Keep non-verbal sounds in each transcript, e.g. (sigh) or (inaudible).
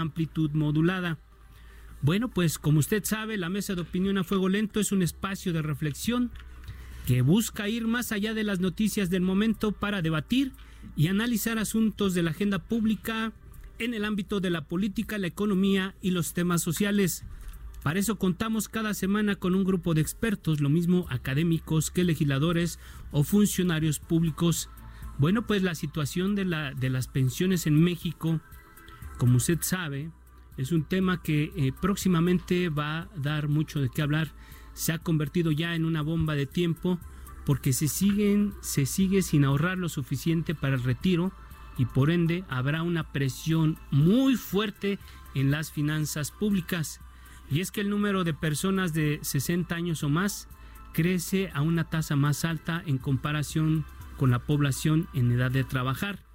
Amplitud modulada. Bueno, pues como usted sabe, la mesa de opinión a fuego lento es un espacio de reflexión que busca ir más allá de las noticias del momento para debatir y analizar asuntos de la agenda pública en el ámbito de la política, la economía y los temas sociales. Para eso contamos cada semana con un grupo de expertos, lo mismo académicos que legisladores o funcionarios públicos. Bueno, pues la situación de, la, de las pensiones en México, como usted sabe, es un tema que eh, próximamente va a dar mucho de qué hablar. Se ha convertido ya en una bomba de tiempo porque se siguen, se sigue sin ahorrar lo suficiente para el retiro y por ende habrá una presión muy fuerte en las finanzas públicas. Y es que el número de personas de 60 años o más crece a una tasa más alta en comparación con la población en edad de trabajar.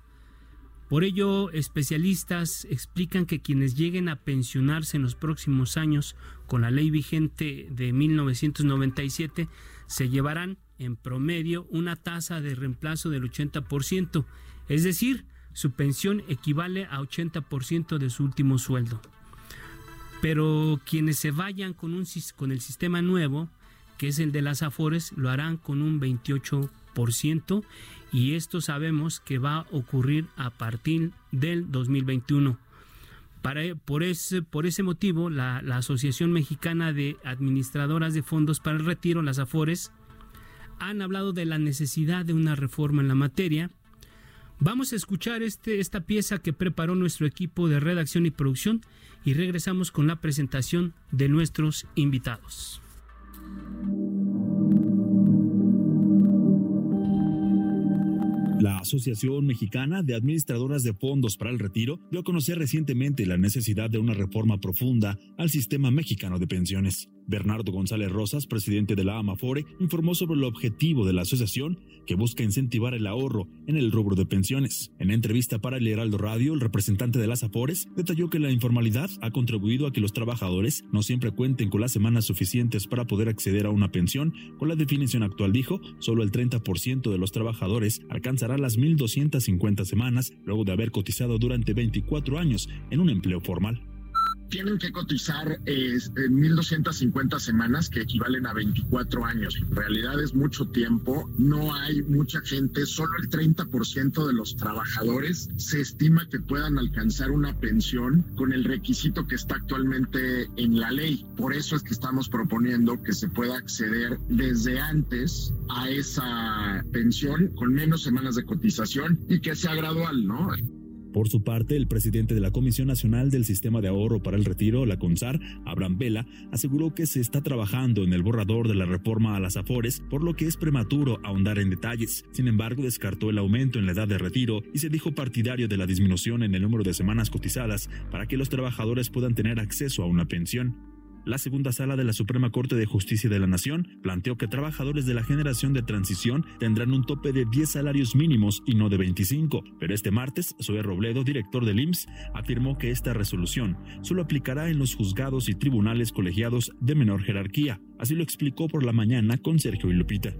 Por ello, especialistas explican que quienes lleguen a pensionarse en los próximos años con la ley vigente de 1997 se llevarán en promedio una tasa de reemplazo del 80%, es decir, su pensión equivale a 80% de su último sueldo. Pero quienes se vayan con, con el sistema nuevo, que es el de las AFORES, lo harán con un 28% y esto sabemos que va a ocurrir a partir del 2021. Para, por, ese, por ese motivo, la, la Asociación Mexicana de Administradoras de Fondos para el Retiro, las AFORES, han hablado de la necesidad de una reforma en la materia Vamos a escuchar este, esta pieza que preparó nuestro equipo de redacción y producción y regresamos con la presentación de nuestros invitados. La Asociación Mexicana de Administradoras de Fondos para el Retiro dio a conocer recientemente la necesidad de una reforma profunda al sistema mexicano de pensiones. Bernardo González Rosas, presidente de la AMAFORE, informó sobre el objetivo de la asociación que busca incentivar el ahorro en el rubro de pensiones. En entrevista para el Heraldo Radio, el representante de las AFORES detalló que la informalidad ha contribuido a que los trabajadores no siempre cuenten con las semanas suficientes para poder acceder a una pensión. Con la definición actual, dijo, solo el 30% de los trabajadores alcanzará las 1.250 semanas luego de haber cotizado durante 24 años en un empleo formal tienen que cotizar eh, 1.250 semanas, que equivalen a 24 años. En realidad es mucho tiempo, no hay mucha gente, solo el 30% de los trabajadores se estima que puedan alcanzar una pensión con el requisito que está actualmente en la ley. Por eso es que estamos proponiendo que se pueda acceder desde antes a esa pensión con menos semanas de cotización y que sea gradual, ¿no? Por su parte, el presidente de la Comisión Nacional del Sistema de Ahorro para el Retiro, la CONSAR, Abraham Vela, aseguró que se está trabajando en el borrador de la reforma a las AFORES, por lo que es prematuro ahondar en detalles. Sin embargo, descartó el aumento en la edad de retiro y se dijo partidario de la disminución en el número de semanas cotizadas para que los trabajadores puedan tener acceso a una pensión. La segunda sala de la Suprema Corte de Justicia de la Nación planteó que trabajadores de la generación de transición tendrán un tope de 10 salarios mínimos y no de 25, pero este martes, Zoe Robledo, director del IMSS, afirmó que esta resolución solo aplicará en los juzgados y tribunales colegiados de menor jerarquía. Así lo explicó por la mañana con Sergio y Lupita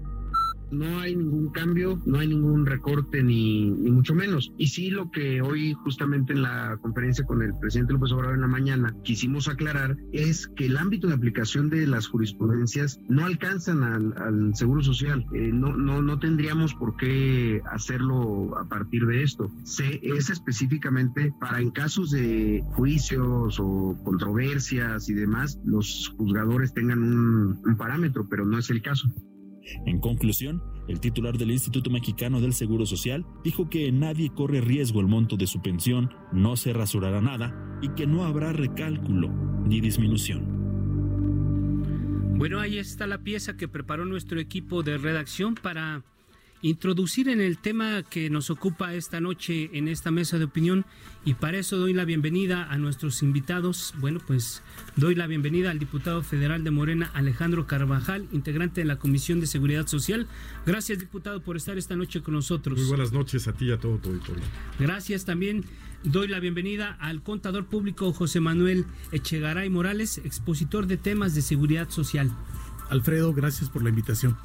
no hay ningún cambio, no hay ningún recorte ni, mucho menos. Y sí lo que hoy justamente en la conferencia con el presidente López Obrador en la mañana quisimos aclarar es que el ámbito de aplicación de las jurisprudencias no alcanzan al, Seguro Social. Eh, no, no, no tendríamos por qué hacerlo a partir de esto. Se, es específicamente para en casos de juicios o controversias y demás, los juzgadores tengan un parámetro, pero no es el caso. En conclusión, el titular del Instituto Mexicano del Seguro Social dijo que nadie corre riesgo el monto de su pensión, no se rasurará nada y que no habrá recálculo ni disminución. Bueno, ahí está la pieza que preparó nuestro equipo de redacción para introducir en el tema que nos ocupa esta noche en esta mesa de opinión y para eso doy la bienvenida a nuestros invitados. Bueno, pues doy la bienvenida al diputado federal de Morena, Alejandro Carvajal, integrante de la Comisión de Seguridad Social. Gracias, diputado, por estar esta noche con nosotros. Muy buenas noches a ti y a todo tu auditorio. Gracias también. Doy la bienvenida al contador público José Manuel Echegaray Morales, expositor de temas de seguridad social. Alfredo, gracias por la invitación.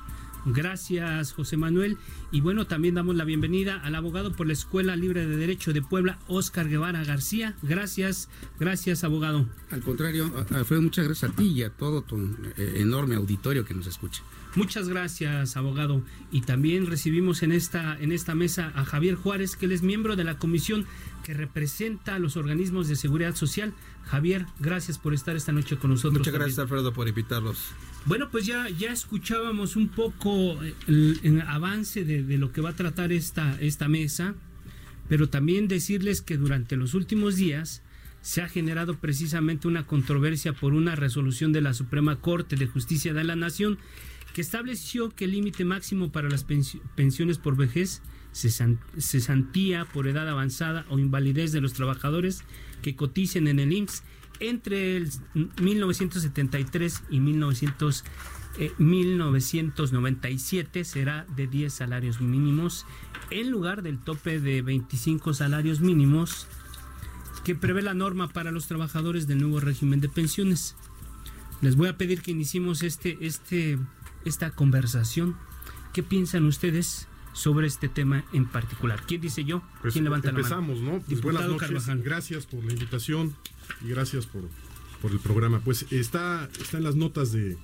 Gracias, José Manuel. Y bueno, también damos la bienvenida al abogado por la Escuela Libre de Derecho de Puebla, Óscar Guevara García. Gracias, gracias, abogado. Al contrario, Alfredo, muchas gracias a ti y a todo tu eh, enorme auditorio que nos escucha. Muchas gracias, abogado. Y también recibimos en esta, en esta mesa a Javier Juárez, que él es miembro de la comisión que representa a los organismos de seguridad social. Javier, gracias por estar esta noche con nosotros. Muchas gracias, Alfredo, por invitarlos. Bueno, pues ya, ya escuchábamos un poco el, avance de, de, lo que va a tratar esta, esta mesa, pero también decirles que durante los últimos días se ha generado precisamente una controversia por una resolución de la Suprema Corte de Justicia de la Nación que estableció que el límite máximo para las pensiones por vejez, cesantía por edad avanzada o invalidez de los trabajadores que coticen en el IMSS entre el 1973 y 1900, 1997 eh, será de 10 salarios mínimos en lugar del tope de 25 salarios mínimos que prevé la norma para los trabajadores del nuevo régimen de pensiones. Les voy a pedir que iniciemos este, este, esta conversación. ¿Qué piensan ustedes sobre este tema en particular? ¿Quién dice yo? Pues ¿Quién levanta la mano? Empezamos, ¿no? Pues buenas noches. Gracias por la invitación y gracias por, por el programa. Pues está, está en las notas de,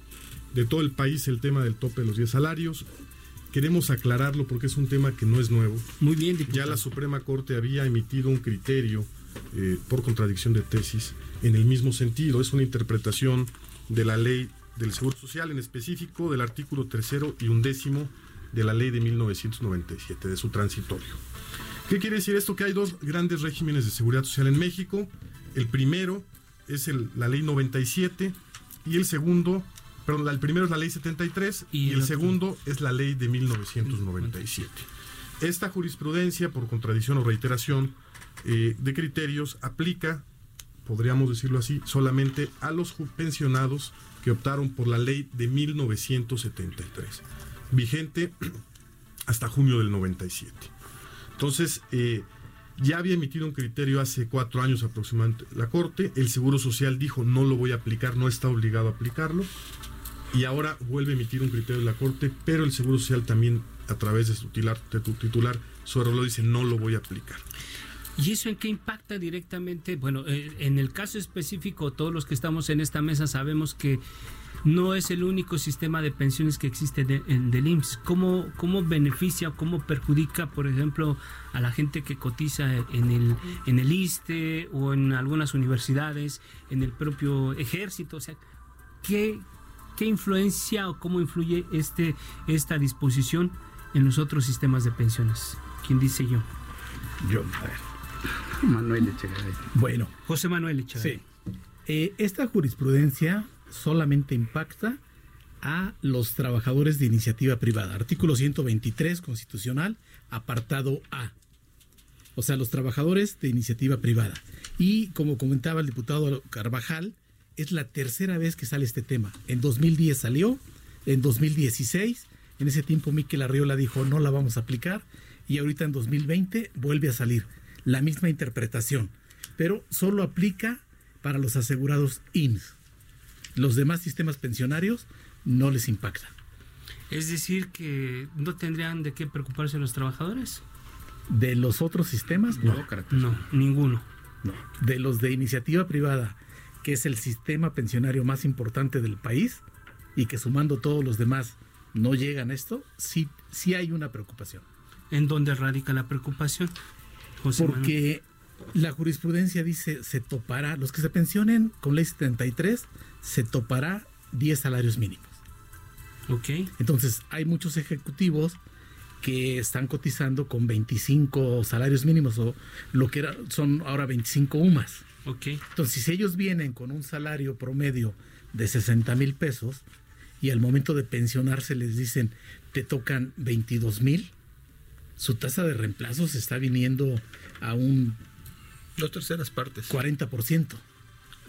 de todo el país el tema del tope de los 10 salarios. Queremos aclararlo porque es un tema que no es nuevo. Muy bien, Ya la Suprema Corte había emitido un criterio eh, por contradicción de tesis en el mismo sentido. Es una interpretación de la ley del Seguro Social, en específico del artículo tercero y undécimo de la ley de 1997, de su transitorio. ¿Qué quiere decir esto? Que hay dos grandes regímenes de seguridad social en México. El primero es la ley 97 y el segundo, perdón, el primero es la ley 73 y, el, segundo es la ley de 1997. Esta jurisprudencia, por contradicción o reiteración eh, de criterios, aplica, podríamos decirlo así, solamente a los pensionados que optaron por la ley de 1973, vigente (clears throat) hasta junio del 97. Entonces, eh, ya había emitido un criterio hace cuatro años aproximadamente la Corte, el Seguro Social dijo no lo voy a aplicar, no está obligado a aplicarlo, y ahora vuelve a emitir un criterio de la Corte, pero el Seguro Social también a través de su titular, de tu titular, dice no lo voy a aplicar. ¿Y eso en qué impacta directamente? Bueno, eh, en el caso específico, todos los que estamos en esta mesa sabemos que no es el único sistema de pensiones que existe en del IMSS. ¿Cómo, ¿Cómo beneficia o cómo perjudica, por ejemplo, a la gente que cotiza en el, en el ISTE o en algunas universidades, en el propio ejército? O sea, ¿qué, qué influencia o cómo influye este, esta disposición en los otros sistemas de pensiones? ¿Quién dice yo? Yo, a. Manuel Echegaray. Bueno. José Manuel Echegaray. Sí. Eh, esta jurisprudencia solamente impacta a los trabajadores de iniciativa privada. Artículo 123 constitucional, apartado A. O sea, los trabajadores de iniciativa privada. Y como comentaba el diputado Carvajal, es la tercera vez que sale este tema. En 2010 salió, en 2016, en ese tiempo Miquel Arriola dijo no la vamos a aplicar y ahorita en 2020 vuelve a salir la misma interpretación, pero solo aplica para los asegurados INS. Los demás sistemas pensionarios no les impacta. Es decir, que no tendrían de qué preocuparse los trabajadores. De los otros sistemas, no, no, ninguno. No. De los de iniciativa privada, que es el sistema pensionario más importante del país y que sumando todos los demás no llegan a esto, sí, sí hay una preocupación. ¿En dónde radica la preocupación? Porque la jurisprudencia dice se topará, los que se pensionen con ley 73, se topará 10 salarios mínimos. Ok. Entonces, hay muchos ejecutivos que están cotizando con 25 salarios mínimos o lo que era, son ahora 25 UMAS. Ok. Entonces, si ellos vienen con un salario promedio de 60 mil pesos y al momento de pensionarse les dicen te tocan 22 mil, su tasa de reemplazo se está viniendo a un dos terceras partes. 40%.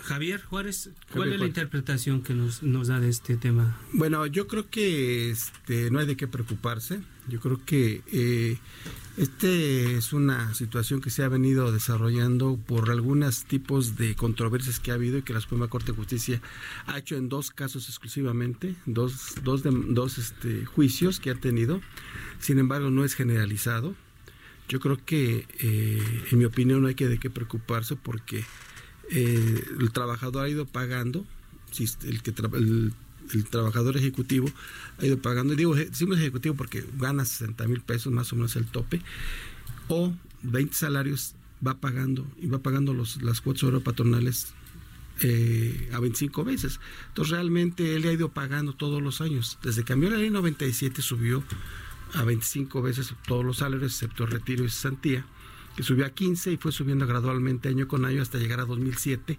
Javier Juárez, ¿cuál es la interpretación que nos, nos da de este tema? Bueno, yo creo que este, no hay de qué preocuparse. Yo creo que eh, este es una situación que se ha venido desarrollando por algunos tipos de controversias que ha habido y que la Suprema Corte de Justicia ha hecho en dos casos exclusivamente, dos, dos, de, dos este, juicios que ha tenido. Sin embargo, no es generalizado. Yo creo que, eh, en mi opinión, no hay que de qué preocuparse porque eh, el trabajador ha ido pagando, el, trabajador ejecutivo ha ido pagando, digo, decimos ejecutivo porque gana 60 mil pesos más o menos el tope, o 20 salarios va pagando y va pagando las cuotas oro patronales eh, a 25 veces. Entonces realmente él ha ido pagando todos los años. Desde que cambió la ley 97 subió a 25 veces todos los salarios, excepto retiro y cesantía que subió a 15 y fue subiendo gradualmente año con año hasta llegar a 2007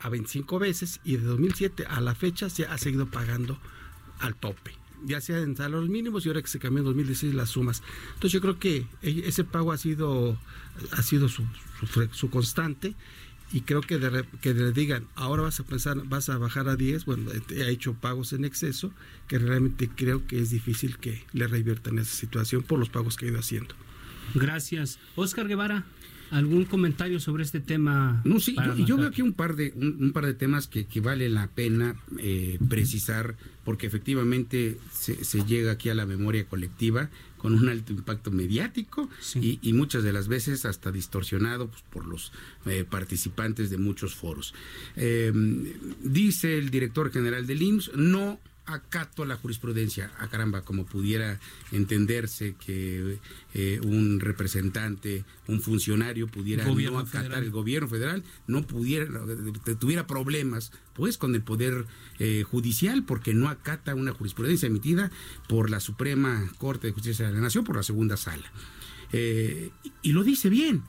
a, 25 veces y de 2007 a la fecha se ha seguido pagando al tope ya sea en salarios mínimos y ahora que se cambió en 2016 las sumas. Entonces yo creo que e, ese pago ha sido ha sido su, su, constante y creo que, que le digan, ahora vas a pensar, vas a bajar a 10, bueno, ha hecho pagos en exceso, que realmente creo que es difícil que le reviertan esa situación por los pagos que ha ido haciendo. Gracias. Oscar Guevara. ¿Algún comentario sobre este tema? No, sí, yo, veo aquí un par de, un, par de temas que, vale la pena eh, precisar, porque efectivamente se, llega aquí a la memoria colectiva con un alto impacto mediático y, muchas de las veces hasta distorsionado pues, por los eh, participantes de muchos foros. Eh, dice el director general del IMSS, no acato la jurisprudencia. A ah, caramba, como pudiera entenderse que eh, un representante, un funcionario pudiera no acatar el gobierno federal, no pudiera, tuviera problemas pues con el poder eh, judicial porque no acata una jurisprudencia emitida por la Suprema Corte de Justicia de la Nación, por la segunda sala. Eh, y lo dice bien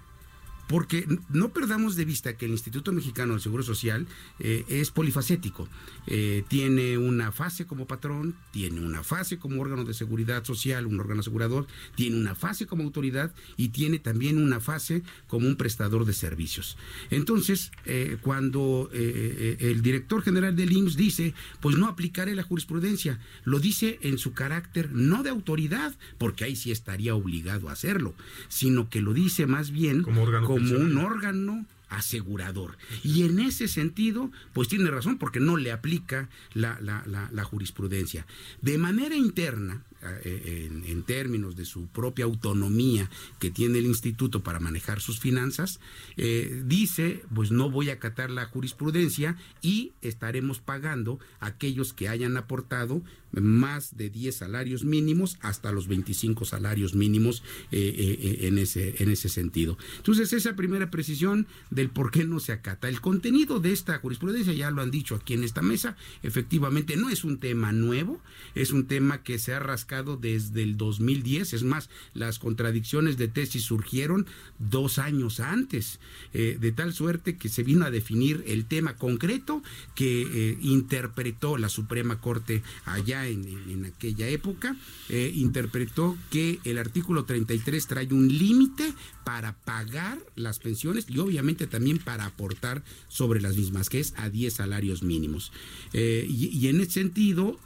porque no perdamos de vista que el Instituto Mexicano del Seguro Social eh, es polifacético. Eh, tiene una fase como patrón, tiene una fase como órgano de seguridad social, un órgano asegurador, tiene una fase como autoridad y tiene también una fase como un prestador de servicios. Entonces, eh, cuando el director general del IMSS dice, pues no aplicaré la jurisprudencia, lo dice en su carácter no de autoridad, porque ahí sí estaría obligado a hacerlo, sino que lo dice más bien como órgano como un órgano asegurador. Y en ese sentido, pues tiene razón porque no le aplica la, la, jurisprudencia. De manera interna, eh, en, términos de su propia autonomía que tiene el instituto para manejar sus finanzas, eh, dice, pues no voy a acatar la jurisprudencia y estaremos pagando a aquellos que hayan aportado más de 10 salarios mínimos hasta los 25 salarios mínimos eh, en, ese, en ese sentido. Entonces, esa primera precisión del por qué no se acata. El contenido de esta jurisprudencia, ya lo han dicho aquí en esta mesa, efectivamente no es un tema nuevo, es un tema que se ha rascado desde el 2010. Es más, las contradicciones de tesis surgieron dos años antes, eh, de tal suerte que se vino a definir el tema concreto que eh, interpretó la Suprema Corte allá en, aquella época, eh, interpretó que el artículo 33 trae un límite para pagar las pensiones y obviamente también para aportar sobre las mismas, que es a 10 salarios mínimos. y, en ese sentido,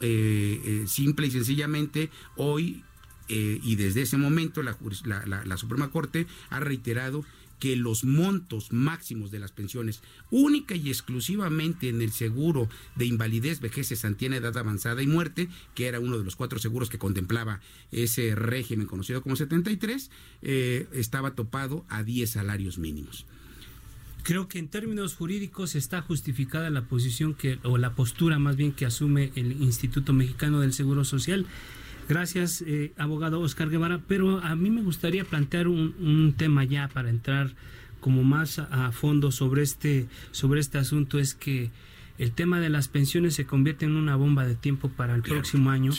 simple y sencillamente, hoy eh, y desde ese momento la, la, Suprema Corte ha reiterado que los montos máximos de las pensiones, única y exclusivamente en el seguro de invalidez, vejez, cesantía, edad avanzada y muerte, que era uno de los cuatro seguros que contemplaba ese régimen conocido como 73, eh, estaba topado a 10 salarios mínimos. Creo que en términos jurídicos está justificada la posición que, o la postura más bien que asume el Instituto Mexicano del Seguro Social. Gracias, eh, abogado Oscar Guevara, pero a mí me gustaría plantear un, tema ya para entrar como más a, fondo sobre este, sobre este asunto, es que el tema de las pensiones se convierte en una bomba de tiempo para el próximo año.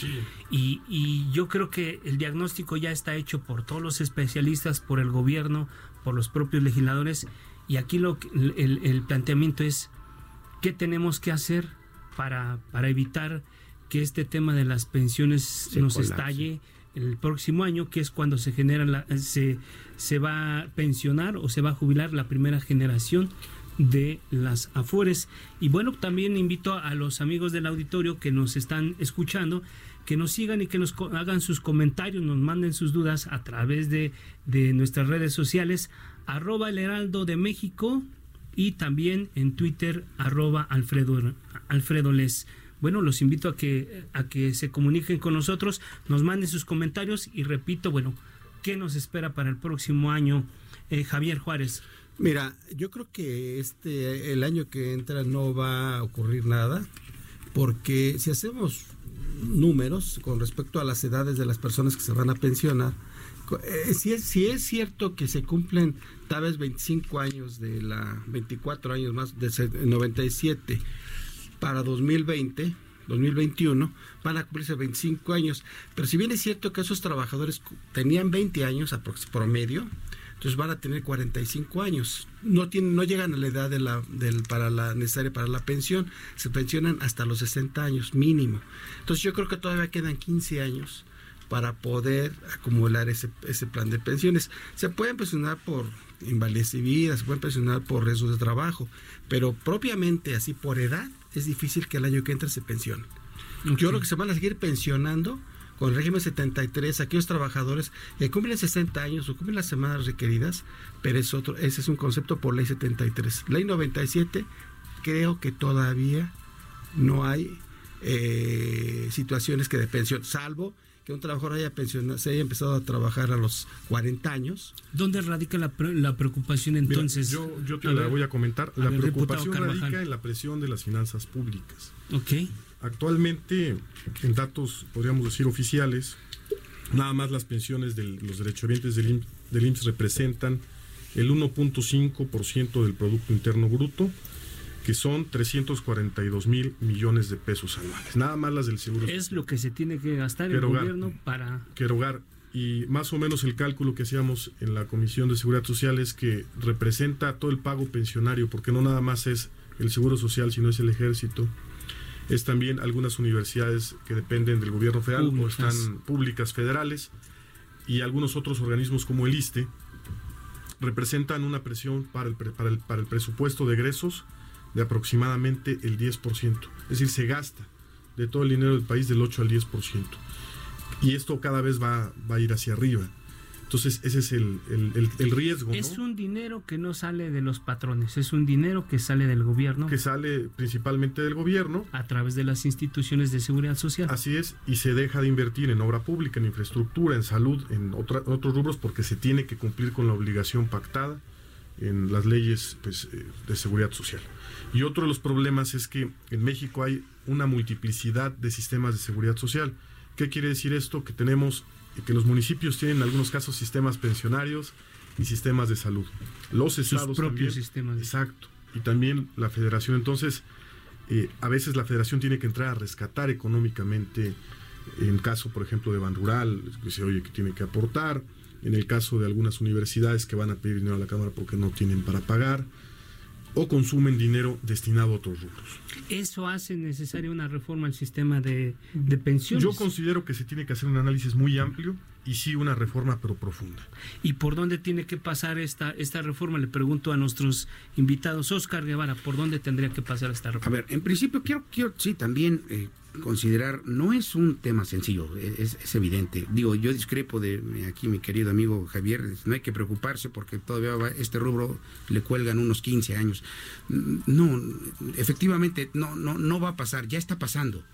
y, y, yo creo que el diagnóstico ya está hecho por todos los especialistas, por el gobierno, por los propios legisladores. Y aquí lo, el, el planteamiento es qué tenemos que hacer para, para evitar que este tema de las pensiones nos estalle el próximo año, que es cuando se genera la, se, se va a pensionar o se va a jubilar la primera generación de las Afores. Y bueno, también invito a los amigos del auditorio que nos están escuchando que nos sigan y que nos hagan sus comentarios, nos manden sus dudas a través de, de nuestras redes sociales, arroba el heraldo de México y también en Twitter, arroba Alfredo, Alfredo Les. Bueno, los invito a que, a que se comuniquen con nosotros, nos manden sus comentarios y repito, bueno, ¿qué nos espera para el próximo año? Eh, Javier Juárez. Mira, yo creo que este el año que entra no va a ocurrir nada, porque si hacemos números con respecto a las edades de las personas que se van a pensionar, eh, si, es, si es cierto que se cumplen tal vez 25 años de la 24 años más de 97 para 2020 2021 van a cumplirse 25 años pero si bien es cierto que esos trabajadores tenían 20 años promedio entonces van a tener 45 años. No tienen, no llegan a la edad de la, del, para la necesaria para la pensión, se pensionan hasta los 60 años mínimo. Entonces yo creo que todavía quedan 15 años para poder acumular ese, ese plan de pensiones. Se pueden pensionar por invalidez vida, se pueden pensionar por riesgos de trabajo, pero propiamente así por edad es difícil que el año que entra se pensionen. Yo creo que se van a seguir pensionando con el régimen 73, aquellos trabajadores que cumplen 60 años o cumplen las semanas requeridas, pero es otro, ese es un concepto por ley 73. Ley 97, creo que todavía no hay eh, situaciones que de pensión, salvo que un trabajador haya pensionado, se haya empezado a trabajar a los 40 años. ¿Dónde radica la, la preocupación entonces? yo, yo te la voy a comentar. La preocupación radica en la presión de las finanzas públicas. Ok. Actualmente, en datos, podríamos decir, oficiales, nada más las pensiones de los derechohabientes del, IMSS, del IMSS representan el 1.5% del Producto Interno Bruto, que son 342 mil millones de pesos anuales. Nada más las del Seguro Es lo que se tiene que gastar el gobierno para... Que erogar. Y más o menos el cálculo que hacíamos en la Comisión de Seguridad Social es que representa todo el pago pensionario, porque no nada más es el Seguro Social, sino es el Ejército, es también algunas universidades que dependen del gobierno federal o están públicas federales y algunos otros organismos como el ISTE representan una presión para el, para el, para el presupuesto de egresos de aproximadamente el 10%. Es decir, se gasta de todo el dinero del país del 8 al 10%. Y esto cada vez va, va a ir hacia arriba. Entonces, ese es el, riesgo. Es un dinero que no sale de los patrones, es un dinero que sale del gobierno. Que sale principalmente del gobierno. A través de las instituciones de seguridad social. Así es, y se deja de invertir en obra pública, en infraestructura, en salud, en otros rubros, porque se tiene que cumplir con la obligación pactada en las leyes pues, eh, de seguridad social. Y otro de los problemas es que en México hay una multiplicidad de sistemas de seguridad social. ¿Qué quiere decir esto? Que tenemos que los municipios tienen en algunos casos sistemas pensionarios y sistemas de salud. Los estados Sus propios sistemas. Exacto. Y también la federación. Entonces, eh, a veces la federación tiene que entrar a rescatar económicamente, en caso, por ejemplo, de Ban Rural, que se oye que tiene que aportar, en el caso de algunas universidades que van a pedir dinero a la Cámara porque no tienen para pagar o consumen dinero destinado a otros rubros. ¿Eso hace necesaria una reforma al sistema de, de, pensiones? Yo considero que se tiene que hacer un análisis muy amplio y sí una reforma pero profunda. ¿Y por dónde tiene que pasar esta, esta reforma? Le pregunto a nuestros invitados. Oscar Guevara, ¿por dónde tendría que pasar esta reforma? A ver, en principio quiero, quiero sí, también eh, considerar, no es un tema sencillo, es, evidente. Digo, yo discrepo de aquí mi querido amigo Javier, no hay que preocuparse porque todavía este rubro le cuelgan unos 15 años. No, efectivamente, no, no, no va a pasar, ya está pasando.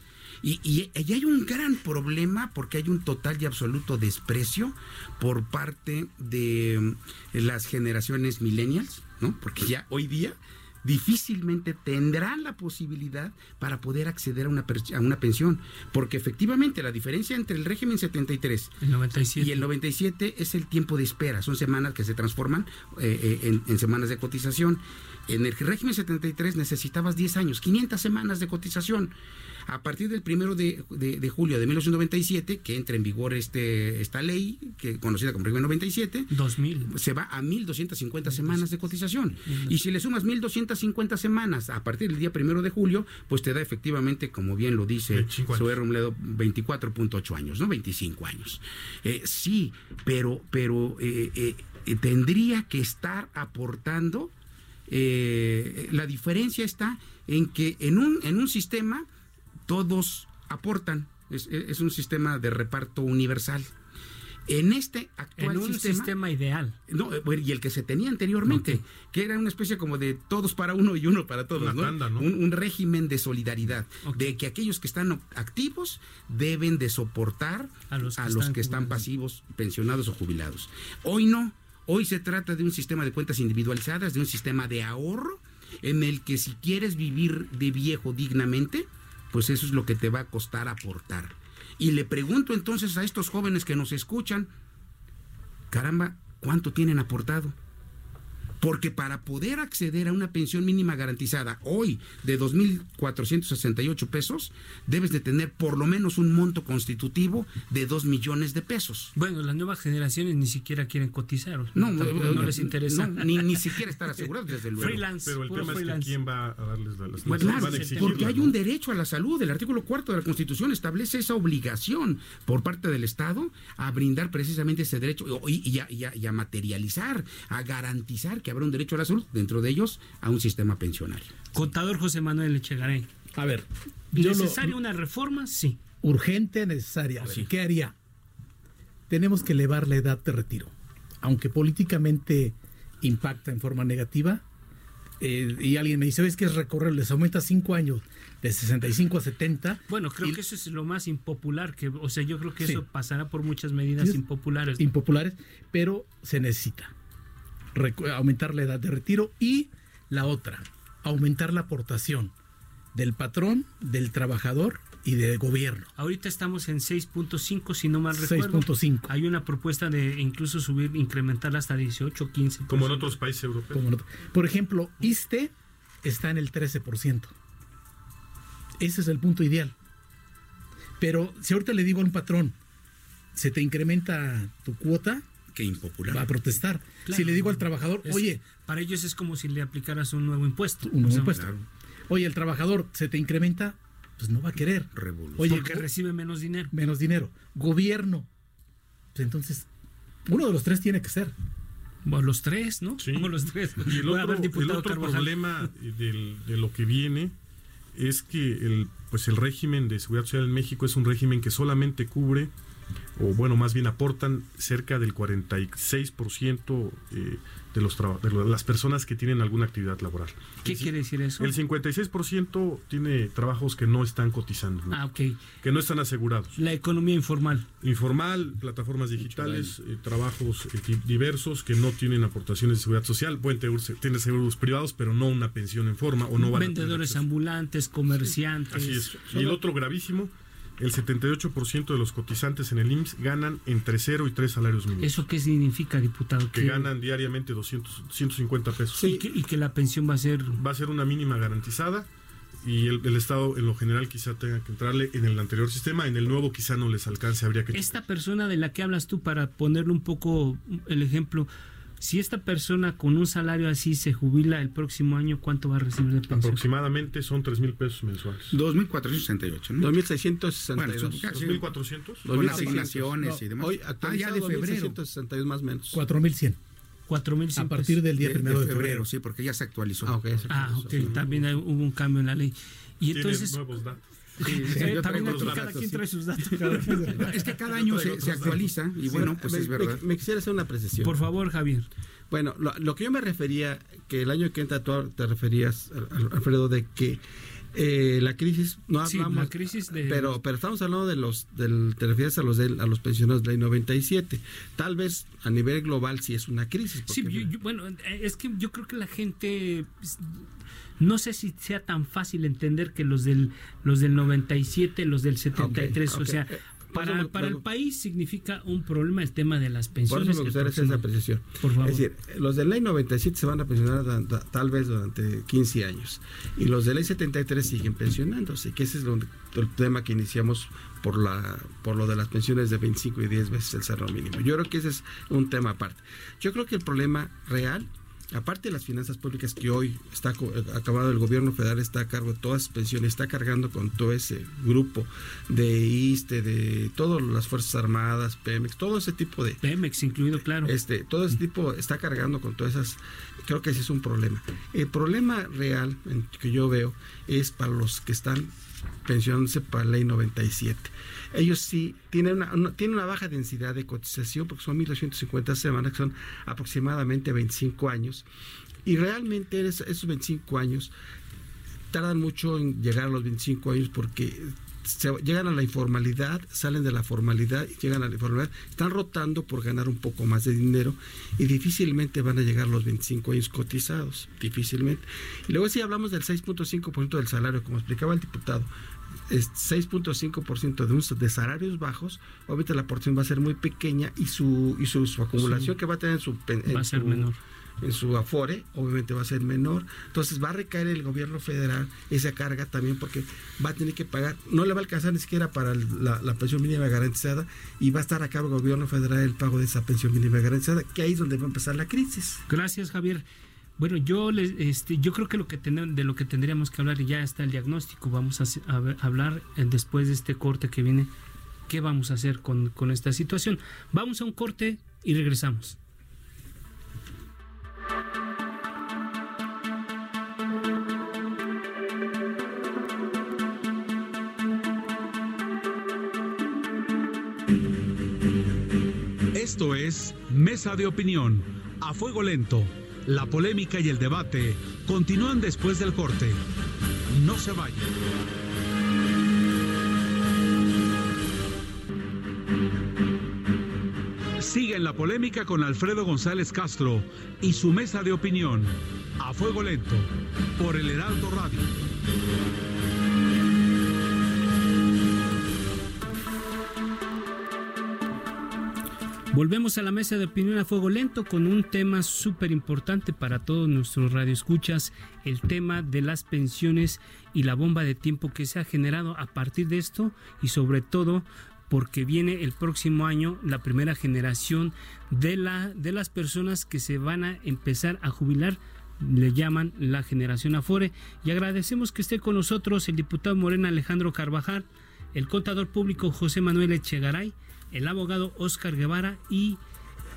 Y, y, hay un gran problema porque hay un total y absoluto desprecio por parte de las generaciones millennials, ¿no? Porque ya hoy día difícilmente tendrán la posibilidad para poder acceder a una, a una pensión. Porque efectivamente la diferencia entre el régimen 73 y el 97 es el tiempo de espera. Son semanas que se transforman eh, eh, en, semanas de cotización. En el régimen 73 necesitabas 10 años, 500 semanas de cotización. A partir del primero de, julio de 1997, que entra en vigor este, esta ley, que conocida como régimen 97, 2000. se va a 1.250 semanas de cotización. Y si le sumas 1.250 250 semanas a partir del día primero de julio, pues te da efectivamente, como bien lo dice Zoé Robledo, 24.8 años, ¿no? 25 años. Eh, sí, pero, pero eh, eh, tendría que estar aportando. La diferencia está en que en un, en un sistema todos aportan. es un sistema de reparto universal. En este actual en un sistema, ideal. No, eh, y el que se tenía anteriormente, que era una especie como de todos para uno y uno para todos, Un, régimen de solidaridad, de que aquellos que están activos deben de soportar a los que, están, pasivos, pensionados o jubilados. Hoy no, hoy se trata de un sistema de cuentas individualizadas, de un sistema de ahorro, en el que si quieres vivir de viejo dignamente, pues eso es lo que te va a costar aportar. Y le pregunto entonces a estos jóvenes que nos escuchan, caramba, ¿cuánto tienen aportado? Porque para poder acceder a una pensión mínima garantizada hoy de 2.468 pesos, debes de tener por lo menos un monto constitutivo de 2 millones de pesos. Bueno, las nuevas generaciones ni siquiera quieren cotizar. No, no, les interesa. ni, ni siquiera estar asegurados, desde (laughs) luego. Freelance. Pero el tema es que quién va a darles las pues Porque hay un derecho a la salud. El artículo cuarto de la Constitución establece esa obligación por parte del Estado a brindar precisamente ese derecho y, y a materializar, a garantizar que habrá un derecho a la salud, dentro de ellos a un sistema pensionario. Contador José Manuel Echegaray. A ver, ¿necesaria una reforma? Sí. Urgente, necesaria. ¿Qué haría? Tenemos que elevar la edad de retiro. Aunque políticamente impacta en forma negativa, eh, y alguien me dice, ¿ves que es recorrer? Les aumenta cinco años de 65 a 70. Bueno, creo que eso es lo más impopular, que, o sea, yo creo que eso pasará por muchas medidas impopulares. Impopulares, pero se necesita aumentar la edad de retiro y la otra, aumentar la aportación del patrón, del trabajador y del gobierno. Ahorita estamos en 6.5 si no mal recuerdo. 6.5. Hay una propuesta de incluso subir, incrementar hasta 18, 15. Como en otros países europeos. Por ejemplo, ISTE está en el 13%. Ese es el punto ideal. Pero si ahorita le digo a un patrón, se te incrementa tu cuota, que impopular. Va a protestar. si le digo al trabajador, oye. Para ellos es como si le aplicaras un nuevo impuesto. Un nuevo impuesto. Oye, el trabajador se te incrementa, pues no va a querer. Oye, Porque recibe menos dinero. Menos dinero. Gobierno. Pues entonces, uno de los tres tiene que ser. Bueno, los tres, ¿no? Sí. los tres. Y el otro, problema de lo que viene es que el, pues el régimen de seguridad social en México es un régimen que solamente cubre o bueno, más bien aportan cerca del 46% eh, de, los de las personas que tienen alguna actividad laboral. ¿Qué quiere decir eso? El 56% tiene trabajos que no están cotizando, Ah, ok. que no están asegurados. La economía informal. Informal, plataformas digitales, eh, trabajos eh, diversos que no tienen aportaciones de seguridad social, pueden tener, seguros privados, pero no una pensión en forma o no Vendedores ambulantes, comerciantes. así es. Y el otro gravísimo el 78% de los cotizantes en el IMSS ganan entre 0 y 3 salarios mínimos. ¿Eso qué significa, diputado? Que, ganan diariamente 200, 150 pesos. Sí. Y, que, la pensión va a ser... Va a ser una mínima garantizada y el, Estado en lo general quizá tenga que entrarle en el anterior sistema, en el nuevo quizá no les alcance, habría que... Esta persona de la que hablas tú, para ponerle un poco el ejemplo, si esta persona con un salario así se jubila el próximo año, ¿cuánto va a recibir de pensión? Aproximadamente son 3 mil pesos mensuales. 2.468, ¿no? 2.662. Bueno, ¿2.400? Con asignaciones y demás. Hoy, ah, ya de febrero. 2.662 más o menos. 4.100. 4.100. A partir del día primero de, febrero. Sí, porque ya se actualizó. Ah, ok. Ah, okay. También hubo un cambio en la ley. Y entonces... nuevos datos. Sí, también cada quien trae sus datos. (laughs) es que cada año se, actualiza y bueno, pues es verdad. Me, quisiera hacer una precisión. Por favor, Javier. Bueno, lo, que yo me refería, que el año que entra tú te referías, Alfredo, de que eh, la crisis, no hablamos, la crisis de... pero, pero estamos hablando de los, del, te refieres a los de, a los pensionados de la 97. Tal vez a nivel global sí es una crisis. Sí, bueno, es que yo creo que la gente pues, no sé si sea tan fácil entender que los del los del 97, los del 73, o sea, para, para el país significa un problema el tema de las pensiones. Por eso me gustaría hacer esa. Por favor. Es decir, los de ley 97 se van a pensionar tal vez durante 15 años y los de ley 73 siguen pensionándose, que ese es el tema que iniciamos por la por lo de las pensiones de 25 y 10 veces el salario mínimo. Yo creo que ese es un tema aparte. Yo creo que el problema real aparte de las finanzas públicas que hoy está eh, acabado el gobierno federal está a cargo de todas las pensiones, está cargando con todo ese grupo de ISTE, de todas las Fuerzas Armadas, Pemex, todo ese tipo de... Pemex incluido, claro. Este, todo ese tipo está cargando con todas esas... Creo que ese es un problema. El problema real que yo veo es para los que están pensionándose para la ley 97 ellos sí tienen una, tienen una baja densidad de cotización porque son 1.250 semanas, que son aproximadamente 25 años. Y realmente esos 25 años tardan mucho en llegar a los 25 años porque llegan a la informalidad, salen de la formalidad llegan a la informalidad, están rotando por ganar un poco más de dinero y difícilmente van a llegar a los 25 años cotizados, difícilmente. Y luego si hablamos del 6.5% del salario, como explicaba el diputado, 6.5% de, un, de salarios bajos, obviamente la porción va a ser muy pequeña y su, y su, acumulación que va a tener en su, en su afore, obviamente va a ser menor. Entonces va a recaer el gobierno federal esa carga también porque va a tener que pagar, no le va a alcanzar ni siquiera para la, la pensión mínima garantizada y va a estar a cargo del gobierno federal el pago de esa pensión mínima garantizada, que ahí es donde va a empezar la crisis. Gracias, Javier. Bueno, yo les, este, yo creo que lo que de lo que tendríamos que hablar ya está el diagnóstico. Vamos a, hablar eh, después de este corte que viene. ¿Qué vamos a hacer con, con esta situación? Vamos a un corte y regresamos. Esto es Mesa de Opinión, a fuego lento la polémica y el debate continúan después del corte. No se vayan. Sigue la polémica con Alfredo González Castro y su mesa de opinión. A fuego lento. Por el Heraldo Radio. Volvemos a la mesa de opinión a fuego lento con un tema súper importante para todos nuestros radioescuchas, el tema de las pensiones y la bomba de tiempo que se ha generado a partir de esto y sobre todo porque viene el próximo año la primera generación de, la, de las personas que se van a empezar a jubilar le llaman la generación Afore. Y agradecemos que esté con nosotros el diputado Morena Alejandro Carvajal, el contador público José Manuel Echegaray, el abogado Oscar Guevara y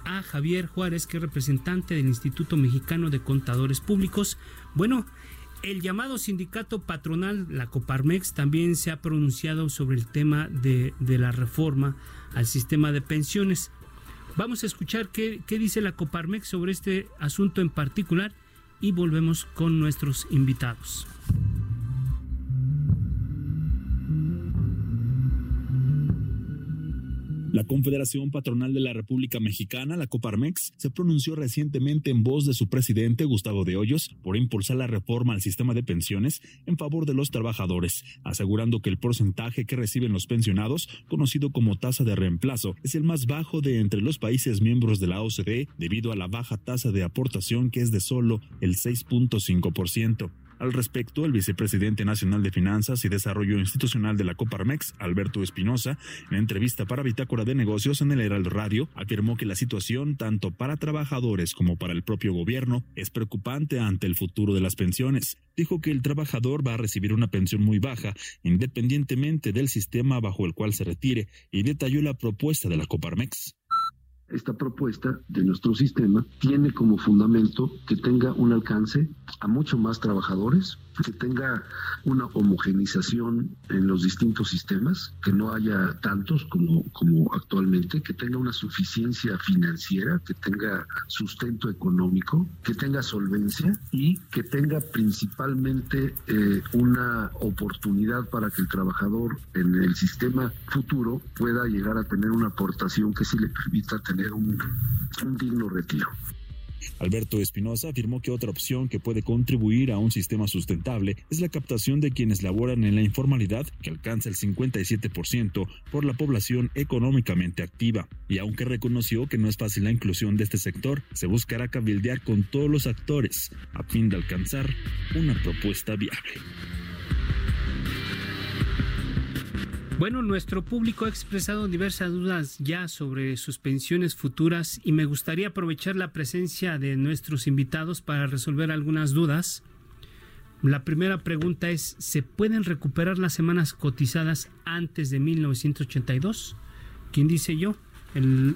a Javier Juárez, que es representante del Instituto Mexicano de Contadores Públicos. Bueno, el llamado sindicato patronal, la Coparmex, también se ha pronunciado sobre el tema de, la reforma al sistema de pensiones. Vamos a escuchar qué, qué dice la Coparmex sobre este asunto en particular y volvemos con nuestros invitados. La Confederación Patronal de la República Mexicana, la Coparmex, se pronunció recientemente en voz de su presidente Gustavo de Hoyos por impulsar la reforma al sistema de pensiones en favor de los trabajadores, asegurando que el porcentaje que reciben los pensionados, conocido como tasa de reemplazo, es el más bajo de entre los países miembros de la OCDE debido a la baja tasa de aportación que es de solo el 6.5%. Al respecto, el vicepresidente nacional de Finanzas y Desarrollo Institucional de la Coparmex, Alberto Espinosa, en entrevista para Bitácora de Negocios en el Heraldo Radio, afirmó que la situación, tanto para trabajadores como para el propio gobierno, es preocupante ante el futuro de las pensiones. Dijo que el trabajador va a recibir una pensión muy baja, independientemente del sistema bajo el cual se retire, y detalló la propuesta de la Coparmex esta propuesta de nuestro sistema tiene como fundamento que tenga un alcance a mucho más trabajadores, que tenga una homogenización en los distintos sistemas, que no haya tantos como, como actualmente, que tenga una suficiencia financiera, que tenga sustento económico, que tenga solvencia y que tenga principalmente eh, una oportunidad para que el trabajador en el sistema futuro pueda llegar a tener una aportación que sí le permita tener un, un digno retiro. Alberto Espinosa afirmó que otra opción que puede contribuir a un sistema sustentable es la captación de quienes laboran en la informalidad, que alcanza el 57% por la población económicamente activa. Y aunque reconoció que no es fácil la inclusión de este sector, se buscará cabildear con todos los actores a fin de alcanzar una propuesta viable. Bueno, nuestro público ha expresado diversas dudas ya sobre sus pensiones futuras y me gustaría aprovechar la presencia de nuestros invitados para resolver algunas dudas. La primera pregunta es, ¿se pueden recuperar las semanas cotizadas antes de 1982? ¿Quién dice yo? El,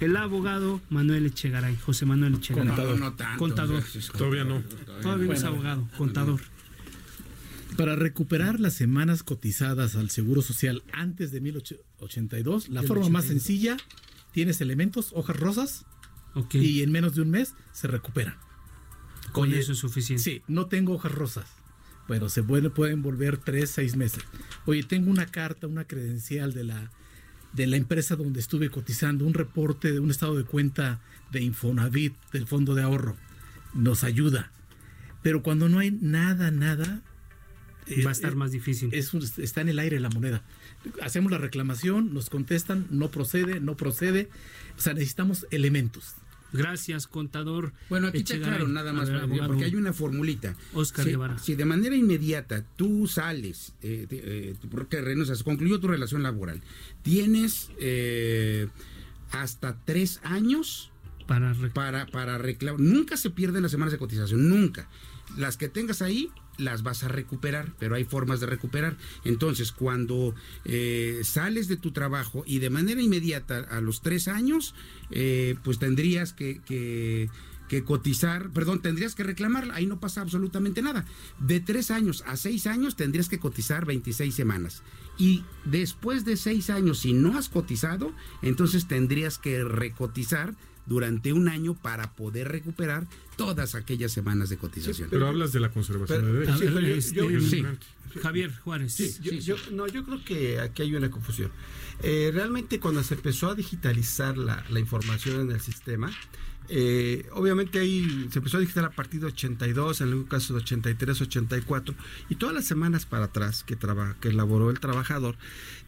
el abogado Manuel Echegaray, José Manuel Echegaray. Contador. No, no tanto, contador. Todavía no. Todavía no es abogado, contador. Para recuperar las semanas cotizadas al Seguro Social antes de 1982, la forma más 82. sencilla, tienes elementos, hojas rosas, Ok. y en menos de un mes se recupera. Con Oye, eso es suficiente. Sí, no tengo hojas rosas. Bueno, se pueden, pueden volver tres, seis meses. Oye, tengo una carta, una credencial de la, de la empresa donde estuve cotizando, un reporte de un estado de cuenta de Infonavit, del Fondo de Ahorro. Nos ayuda. Pero cuando no hay nada, nada... Va a estar más difícil. es está en el aire la moneda. Hacemos la reclamación, nos contestan, no procede, no procede. O sea, necesitamos elementos. Gracias, contador. Bueno, aquí está claro nada más, ver, porque hay una formulita. Oscar si, Guevara. si de manera inmediata tú sales, eh, te- eh, porque renuncias, concluyó tu relación laboral, tienes eh, hasta tres años para, para, para reclamar. Nunca se pierden las semanas de cotización, nunca. Las que tengas ahí las vas a recuperar, pero hay formas de recuperar. Entonces, cuando eh, sales de tu trabajo y de manera inmediata a los tres años, eh, pues tendrías que, que- cotizar, perdón, tendrías que reclamarla, ahí no pasa absolutamente nada. De tres años a seis años tendrías que cotizar 26 semanas. Y después de seis años, si no has cotizado, entonces tendrías que recotizar durante un año para poder recuperar todas aquellas semanas de cotización. Pero hablas de la conservación Pero- de derechos. sí, pero yo- Es yo- impresionante. Javier Juárez. Sí, yo, yo- no, yo creo que aquí hay una confusión. Eh, realmente cuando se empezó a digitalizar la, la información en el sistema, eh, obviamente ahí se empezó a digitar a partir de 82, en algún caso de 83, 84, y todas las semanas para atrás que, traba, que elaboró el trabajador,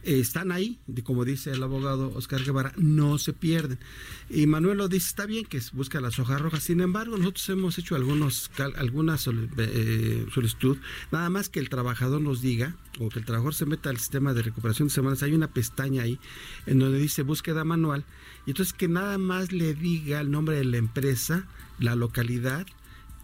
están ahí, como dice el abogado Oscar Guevara, no se pierden. Y Manuel lo dice, está bien que busca las hojas rojas, sin embargo nosotros hemos hecho algunos cal- algunas soli- eh, solicitud, nada más que el trabajador nos diga, o que el trabajador se meta al sistema de recuperación de semanas, hay una pestaña ahí en donde dice búsqueda manual, y entonces que nada más le diga el nombre de la empresa, la localidad,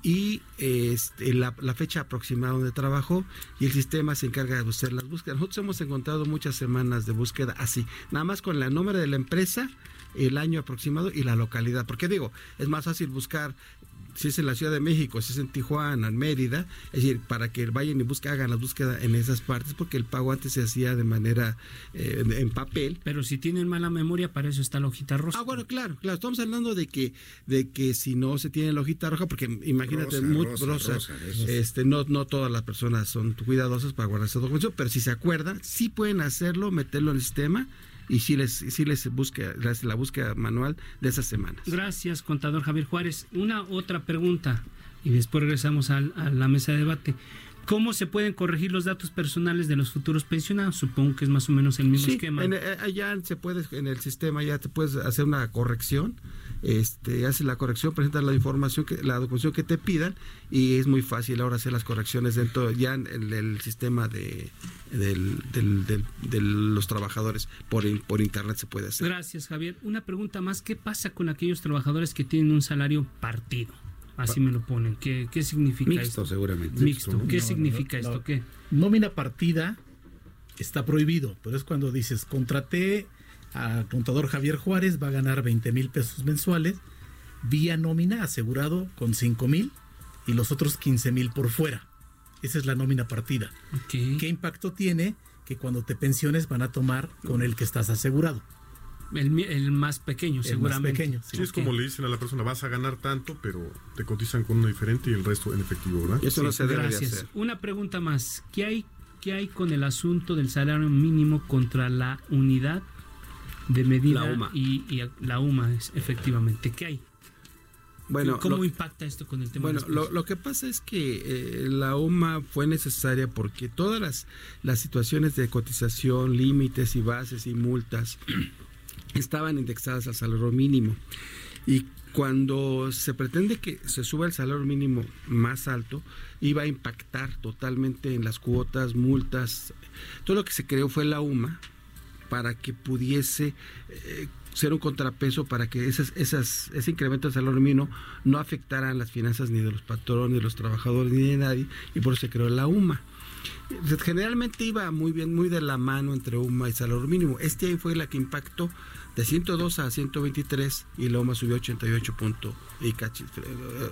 y este, la, la fecha aproximada donde trabajó y el sistema se encarga de hacer las búsquedas. Nosotros hemos encontrado muchas semanas de búsqueda así, nada más con el nombre de la empresa, el año aproximado y la localidad. Porque digo, es más fácil buscar si es en la Ciudad de México, si es en Tijuana, en Mérida, es decir, para que vayan y busquen, hagan las búsquedas en esas partes, porque el pago antes se hacía de manera eh, en papel. Pero si tienen mala memoria, para eso está la hojita rosa. Ah, bueno, claro, claro. Estamos hablando de que, de que si no se tiene la hojita roja, porque imagínate, Rosa, muy rosa, rosa, rosa, eso. este, no, no todas las personas son cuidadosas para guardar esa documentación, pero si se acuerdan, sí pueden hacerlo, meterlo en el sistema y sí les, sí les busca, les la búsqueda manual de esas semanas. Gracias, contador Javier Juárez. Una otra pregunta y después regresamos al- a, la mesa de debate. ¿Cómo se pueden corregir los datos personales de los futuros pensionados? Supongo que es más o menos el mismo Sí, esquema. en- eh, allá se puede, en el sistema ya te puedes hacer una corrección, este, haces la corrección, presentas la información, que, la documentación que te pidan y es muy fácil ahora hacer las correcciones dentro, ya en el, el sistema de, del, del- del- de los trabajadores por, por internet se puede hacer. Gracias, Javier. Una pregunta más. ¿Qué pasa con aquellos trabajadores que tienen un salario partido? Así me lo ponen. ¿Qué, qué significa Mixto, esto? seguramente. Mixto. ¿Qué No, significa no, esto? no. ¿Qué? Nómina partida está prohibido, pero es cuando dices, contraté a contador Javier Juárez, va a ganar 20 mil pesos mensuales, vía nómina asegurado con 5 mil y los otros 15 mil por fuera. Esa es la nómina partida. ¿Qué impacto tiene? Que cuando te pensiones van a tomar con el que estás asegurado. El, más pequeño, El más seguramente. pequeño, Sí, es como le dicen a la persona, vas a ganar tanto, pero te cotizan con uno diferente y el resto en efectivo, ¿verdad? Eso no se debe de Gracias. hacer. Una pregunta más. ¿Qué hay, ¿Qué hay con el asunto del salario mínimo contra la unidad de medida La UMA. Y, y la UMA? Es, efectivamente. ¿Qué hay? Bueno, ¿Cómo lo- impacta esto con el tema Bueno, de lo, lo que pasa es que eh, la UMA fue necesaria porque todas las, las situaciones de cotización, límites y bases y multas (clears throat) estaban indexadas al salario mínimo. Y cuando se pretende que se suba el salario mínimo más alto, iba a impactar totalmente en las cuotas, multas. Todo lo que se creó fue la UMA para que pudiese eh, ser un contrapeso para que esas, esas, ese incremento del salario mínimo no afectara las finanzas ni de los patrones, ni de los trabajadores, ni de nadie, y por eso se creó la UMA. Generalmente iba muy bien, muy de la mano entre UMA y salario mínimo. Este ahí fue la que impactó de 102 a 123 y la UMA subió 88 punto y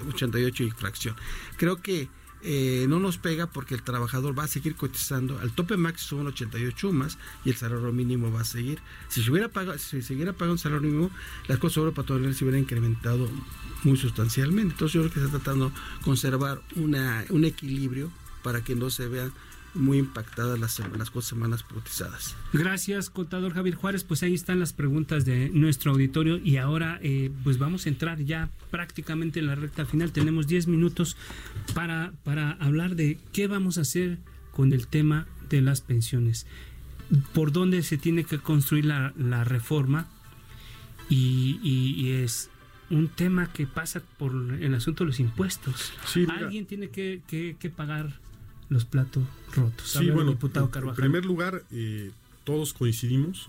88 y fracción. Creo que eh, no nos pega porque el trabajador va a seguir cotizando. Al tope máximo son 88 UMAS y el salario mínimo va a seguir. Si se hubiera pagado, si siguiera pagando el salario mínimo, las cosas sobre patronales se hubieran incrementado muy sustancialmente. Entonces yo creo que está tratando de conservar una, un equilibrio para que no se vean muy impactadas las, las cuatro semanas cotizadas. Gracias, contador Javier Juárez. Pues ahí están las preguntas de nuestro auditorio y ahora eh, pues vamos a entrar ya prácticamente en la recta final. Tenemos 10 minutos para, para hablar de qué vamos a hacer con el tema de las pensiones. Por dónde se tiene que construir la, la reforma y, y, es un tema que pasa por el asunto de los impuestos. Alguien tiene que, que, que pagar los platos rotos. Sí, bueno, diputado en primer lugar, eh, todos coincidimos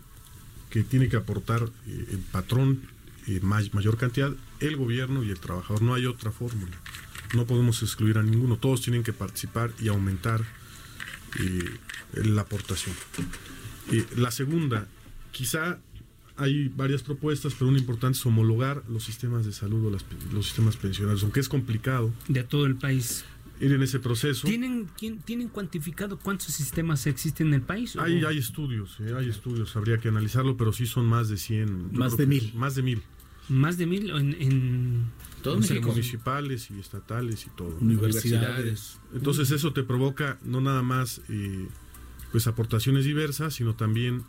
que tiene que aportar eh, el patrón eh, mayor cantidad, el gobierno y el trabajador. No hay otra fórmula. No podemos excluir a ninguno. Todos tienen que participar y aumentar la aportación. la segunda, quizá hay varias propuestas, pero una importante es homologar los sistemas de salud o los sistemas pensionales, aunque es complicado. De todo el país ir en ese proceso. ¿Tienen, ¿tienen cuantificado cuántos sistemas existen en el país? Hay, hay estudios, eh, hay estudios, habría que analizarlo, pero sí son más de 100. Más de mil. Más de mil. Más de mil en, en municipales y estatales y todo. Universidades. Entonces eso te provoca no nada más eh, pues aportaciones diversas, sino también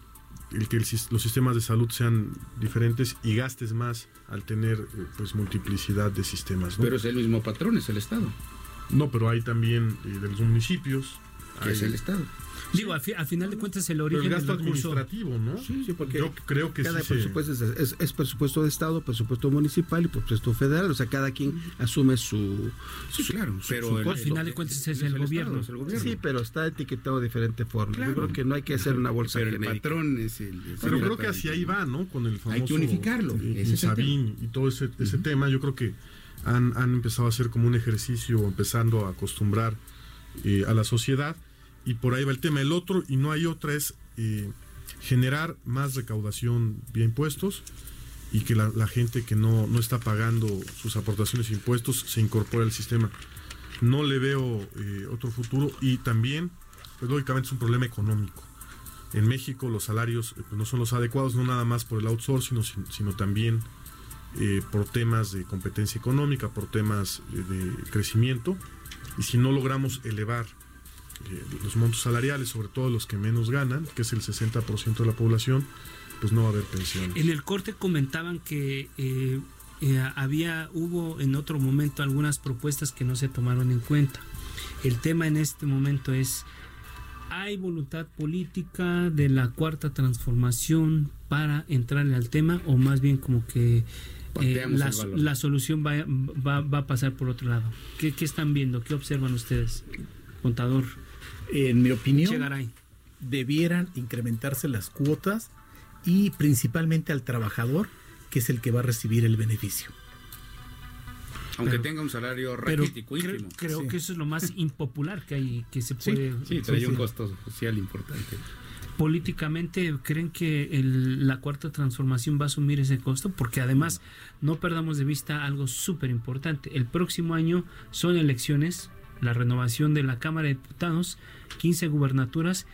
el que los sistemas de salud sean diferentes y gastes más al tener eh, pues multiplicidad de sistemas. Pero es el mismo patrón, es el Estado. No, pero hay también eh, de los municipios. Que es el Estado. Digo, al, final de cuentas el origen pero el gasto administrativo, ¿no? Sí, sí, porque yo creo que cada sí presupuesto es, presupuesto de Estado, presupuesto municipal y presupuesto federal, o sea, cada quien asume su, sí, claro, pero al final de cuentas es, el, gobierno. Sí, pero está etiquetado de diferente forma. Yo creo que no hay que hacer una bolsa pero el patrón es el, Pero creo que hacia ahí va, ¿no? Con el famoso Hay que unificarlo. Sabín y todo ese, ese tema, yo creo que han, empezado a hacer como un ejercicio, empezando a acostumbrar eh, a la sociedad, y por ahí va el tema. El otro, y no hay otra, es eh, generar más recaudación vía impuestos y que la, gente que no, no, está pagando sus aportaciones e impuestos se incorpore al sistema. No le veo eh, otro futuro y también, pues lógicamente es un problema económico. En México los salarios pues, no son los adecuados, no nada más por el outsourcing, sino, sino también eh, por temas de competencia económica, por temas eh, de crecimiento, y si no logramos elevar eh, los montos salariales, sobre todo los que menos ganan, que es el 60% de la población, pues no va a haber pensiones. En el corte comentaban que había, hubo en otro momento algunas propuestas que no se tomaron en cuenta. El tema en este momento es, ¿hay voluntad política de la cuarta transformación para entrarle al tema o más bien como que eh, la, solución va, va, a pasar por otro lado. ¿Qué, están viendo? ¿Qué observan ustedes, contador? En mi opinión, debieran incrementarse las cuotas y principalmente al trabajador, que es el que va a recibir el beneficio. Aunque tenga un salario raquítico, creo, que eso es lo más impopular que hay, que se puede... Sí, trae un costo social importante políticamente creen que la cuarta transformación va a asumir ese costo porque además no perdamos de vista algo súper importante el próximo año son elecciones la renovación de la Cámara de Diputados 15 gubernaturas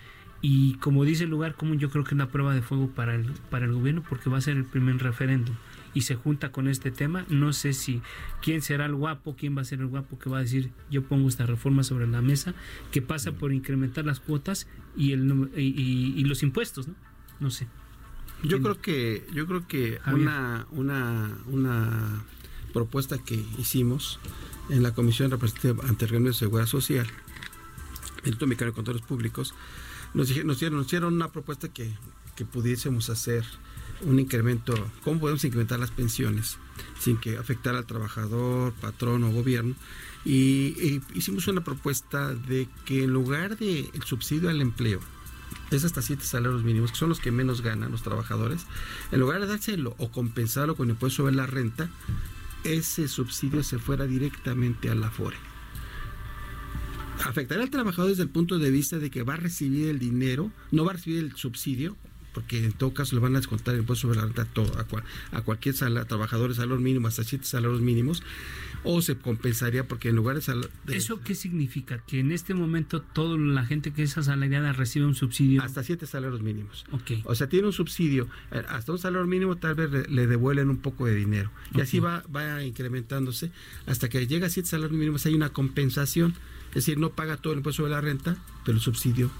y como dice el lugar común yo creo que es una prueba de fuego para el, para el gobierno porque va a ser el primer referéndum y se junta con este tema. No sé si quién será el guapo, quién va a ser el guapo que va a decir yo pongo esta reforma sobre la mesa, que pasa por incrementar las cuotas y, el, y, los impuestos, ¿no? No sé. Yo creo que, yo creo que una, una, una propuesta que hicimos en la Comisión Representativa ante el de Seguridad Social, el Instituto Mexicano de Contadores Públicos, nos, dijeron, nos, hicieron, una propuesta que que pudiésemos hacer un incremento, cómo podemos incrementar las pensiones sin que afectara al trabajador, patrón o gobierno. Y, hicimos una propuesta de que en lugar del el subsidio al empleo, es hasta siete salarios mínimos, que son los que menos ganan los trabajadores, en lugar de dárselo o compensarlo con impuesto sobre la renta, ese subsidio se fuera directamente a la FORE. Afectará al trabajador desde el punto de vista de que va a recibir el dinero, no va a recibir el subsidio, porque en todo caso le van a descontar el impuesto sobre la renta a, todo, a, cualquier sala, trabajador de salario mínimo hasta siete salarios mínimos, o se compensaría porque en lugar de, ¿Eso qué significa? Que en este momento toda la gente que es asalariada recibe un subsidio. Hasta siete salarios mínimos. Ok. O sea, tiene un subsidio. Eh, hasta un salario mínimo tal vez le, devuelven un poco de dinero. Y así va, va incrementándose hasta que llega a siete salarios mínimos hay una compensación. Es decir, no paga todo el impuesto sobre la renta, pero el subsidio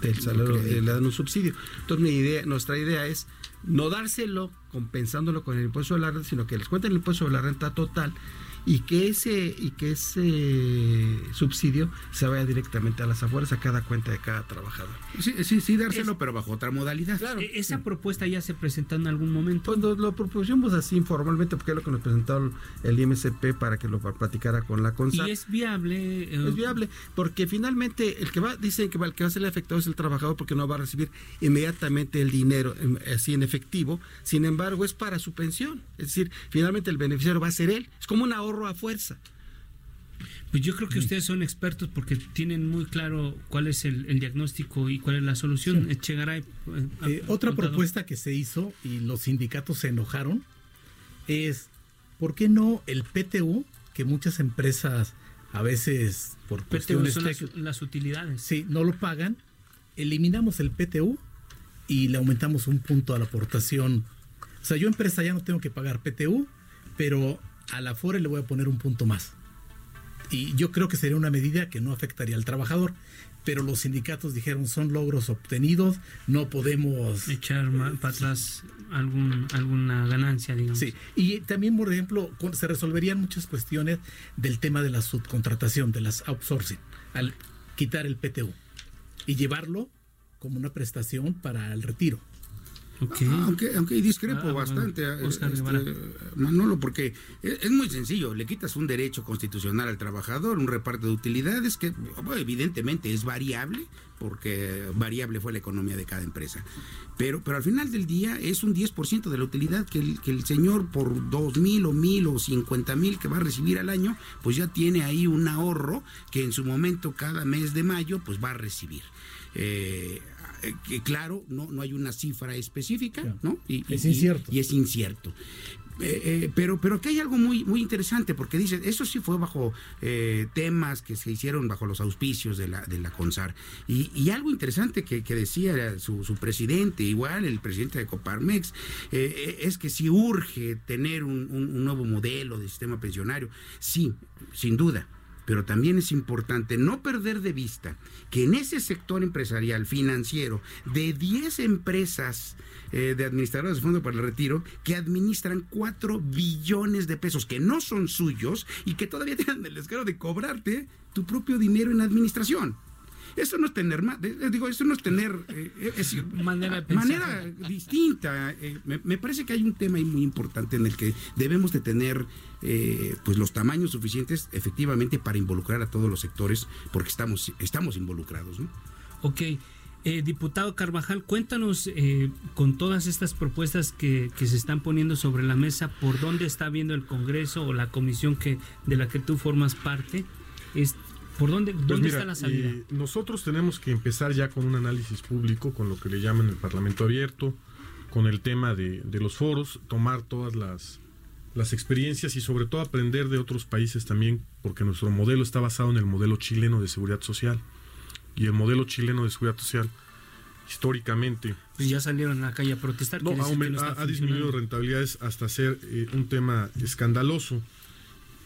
del salario le dan un subsidio. Entonces mi idea, nuestra idea es no dárselo compensándolo con el impuesto de la renta, sino que les cuenten el impuesto de la renta total y que ese y que ese subsidio se vaya directamente a las afueras a cada cuenta de cada trabajador. Sí, sí, sí dárselo, pero bajo otra modalidad. Claro. E-, ¿Esa propuesta ya se presentó en algún momento? Cuando lo propusimos así informalmente, porque es lo que nos presentó el IMSP para que lo platicara con la CONSA. ¿Y es viable? Eh, es viable, porque finalmente el que va, dicen que el que va a ser afectado es el trabajador porque no va a recibir inmediatamente el dinero así en efectivo, sin embargo es para su pensión. Es decir, finalmente el beneficiario va a ser él. Es como un ahorro a fuerza. Pues yo creo que ustedes son expertos porque tienen muy claro cuál es el, diagnóstico y cuál es la solución. Eh, eh, otra propuesta que se hizo y los sindicatos se enojaron es, ¿por qué no el PTU, que muchas empresas a veces por PTU son las, utilidades. Sí, no lo pagan. Eliminamos el PTU y le aumentamos un punto a la aportación. O sea, yo empresa ya no tengo que pagar PTU, pero a la FORE le voy a poner un punto más. Y yo creo que sería una medida que no afectaría al trabajador, pero los sindicatos dijeron son logros obtenidos, no podemos echar para atrás algún, alguna ganancia, digamos. Sí, y también, por ejemplo, se resolverían muchas cuestiones del tema de la subcontratación, de las outsourcing, al quitar el PTU y llevarlo como una prestación para el retiro. Aunque, aunque discrepo ah, bastante, este, Manolo, porque es, muy sencillo, le quitas un derecho constitucional al trabajador, un reparto de utilidades que evidentemente es variable, porque variable fue la economía de cada empresa. Pero, pero al final del día es un 10% de la utilidad que el, que el señor por dos mil o mil o cincuenta mil que va a recibir al año, pues ya tiene ahí un ahorro que en su momento cada mes de mayo pues va a recibir. Eh, eh, que claro, no, no hay una cifra específica, ¿no? Y, es incierto. Y, es incierto. Eh, eh, pero, pero aquí hay algo muy, muy interesante, porque dice, eso sí fue bajo temas que se hicieron bajo los auspicios de la, de la CONSAR. Y, algo interesante que, decía su, presidente, igual el presidente de Coparmex, es que si urge tener un nuevo modelo de sistema pensionario, sí, sin duda pero también es importante no perder de vista que en ese sector empresarial financiero de 10 empresas eh, de administradores de fondo para el retiro que administran 4 billones de pesos que no son suyos y que todavía (laughs) tienen el descaro de cobrarte tu propio dinero en administración. Eso no es tener más, digo, eso no es tener eh, manera, manera, distinta. Eh, me, parece que hay un tema ahí muy importante en el que debemos de tener eh, pues los tamaños suficientes efectivamente para involucrar a todos los sectores, porque estamos, estamos involucrados. ¿no? Ok. diputado Carvajal, cuéntanos con todas estas propuestas que, que, se están poniendo sobre la mesa, por dónde está viendo el Congreso o la comisión que, de la que tú formas parte. ¿Por dónde, pues dónde está la salida? Eh, nosotros tenemos que empezar ya con un análisis público, con lo que le llaman el Parlamento abierto, con el tema de, los foros, tomar todas las, las experiencias y sobre todo aprender de otros países también, porque nuestro modelo está basado en el modelo chileno de seguridad social. Y el modelo chileno de seguridad social, históricamente... Pues ya salieron a la calle a protestar. No, ha, disminuido rentabilidades hasta ser eh, un tema escandaloso.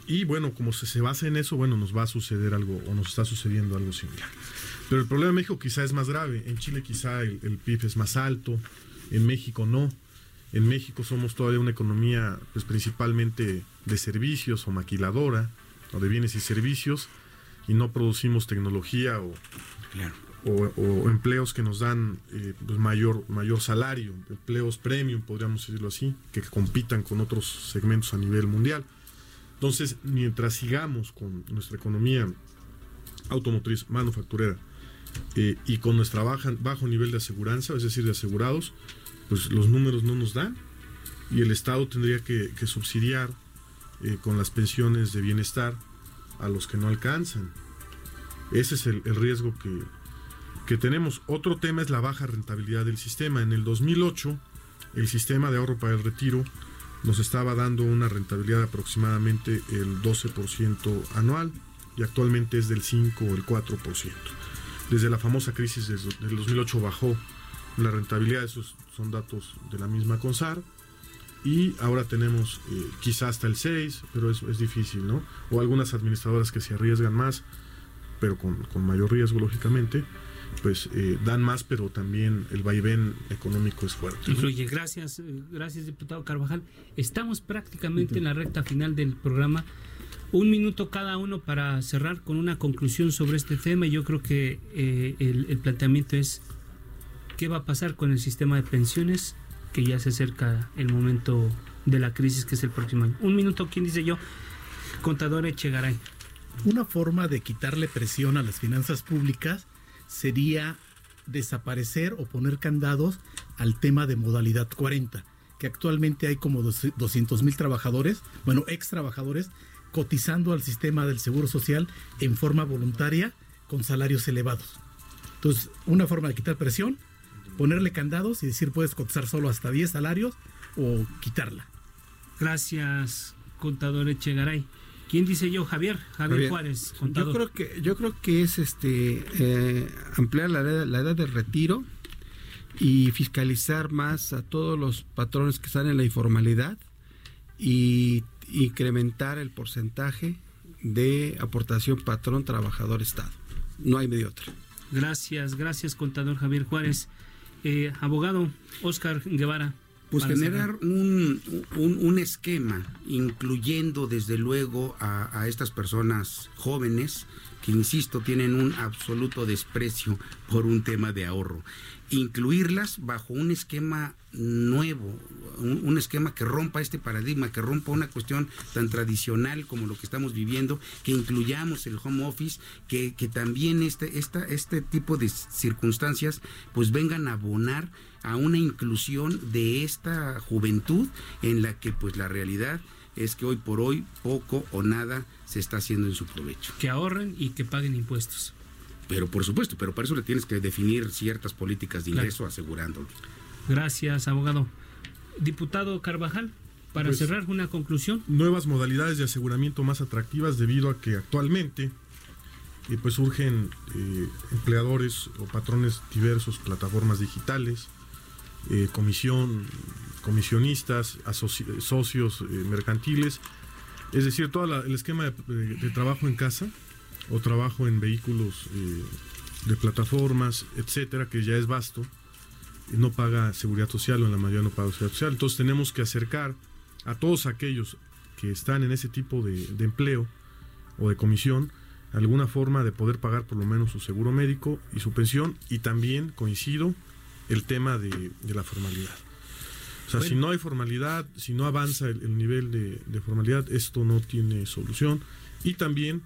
Y bueno, como se, se basa en eso, bueno, nos va a suceder algo o nos está sucediendo algo similar. Pero el problema en México quizá es más grave. En Chile quizá el, PIB es más alto, en México no. En México somos todavía una economía pues principalmente de servicios o maquiladora, o de bienes y servicios, y no producimos tecnología o, o, empleos que nos dan eh, pues mayor, mayor salario, empleos premium, podríamos decirlo así, que compitan con otros segmentos a nivel mundial. Entonces, mientras sigamos con nuestra economía automotriz, manufacturera, eh, y con nuestra baja, bajo nivel de aseguranza, es decir, de asegurados, pues los números no nos dan y el Estado tendría que, subsidiar eh, con las pensiones de bienestar a los que no alcanzan. Ese es el, riesgo que, que, tenemos. Otro tema es la baja rentabilidad del sistema. En el 2008, el sistema de ahorro para el retiro nos estaba dando una rentabilidad de aproximadamente el 12% anual y actualmente es del 5 o el 4%. Desde la famosa crisis del 2008 bajó la rentabilidad, esos son datos de la misma CONSAR, y ahora tenemos eh, quizá hasta el 6, pero es, es, difícil, ¿no? O algunas administradoras que se arriesgan más, pero con, con mayor riesgo, lógicamente, pues eh, dan más, pero también el vaivén económico es fuerte. Influye. Gracias, eh, gracias, diputado Carvajal. Estamos prácticamente en la recta final del programa. Un minuto cada uno para cerrar con una conclusión sobre este tema. Yo creo que eh, el, planteamiento es qué va a pasar con el sistema de pensiones, que ya se acerca el momento de la crisis que es el próximo año. Un minuto, ¿quién dice yo? Contador Echegaray. Una forma de quitarle presión a las finanzas públicas sería desaparecer o poner candados al tema de modalidad 40, que actualmente hay como 200 mil trabajadores, bueno, ex trabajadores cotizando al sistema del Seguro Social en forma voluntaria con salarios elevados. Entonces, una forma de quitar presión, ponerle candados y decir puedes cotizar solo hasta 10 salarios o quitarla. Gracias, contador Echegaray. ¿Quién dice yo? Javier, Javier, Juárez, contador. Yo creo que, yo creo que es este eh, ampliar la edad, la edad de retiro y fiscalizar más a todos los patrones que están en la informalidad y incrementar el porcentaje de aportación patrón trabajador Estado. No hay medio otro. Gracias, gracias contador Javier Juárez. Eh, abogado Oscar Guevara. Pues generar un, un, esquema, incluyendo desde luego a, a estas personas jóvenes que, insisto, tienen un absoluto desprecio por un tema de ahorro. Incluirlas bajo un esquema nuevo, un, esquema que rompa este paradigma, que rompa una cuestión tan tradicional como lo que estamos viviendo, que incluyamos el home office, que, que también este, esta, este tipo de circunstancias pues vengan a abonar a una inclusión de esta juventud en la que pues la realidad es que hoy por hoy poco o nada se está haciendo en su provecho. Que ahorren y que paguen impuestos. Pero por supuesto, pero para eso le tienes que definir ciertas políticas de ingreso asegurándolo. Gracias, abogado. Diputado Carvajal, para pues, cerrar una conclusión. Nuevas modalidades de aseguramiento más atractivas debido a que actualmente eh, pues surgen eh, empleadores o patrones diversos, plataformas digitales, eh, comisión, comisionistas, socios mercantiles, es decir, todo el esquema de trabajo en casa o trabajo en vehículos eh, de plataformas, etcétera, que ya es vasto, no paga seguridad social o en la mayoría no paga seguridad social. Entonces tenemos que acercar a todos aquellos que están en ese tipo de, empleo o de comisión alguna forma de poder pagar por lo menos su seguro médico y su pensión y también coincido el tema de, la formalidad. O sea, si no hay formalidad, si no avanza el, nivel de, de, formalidad, esto no tiene solución. Y también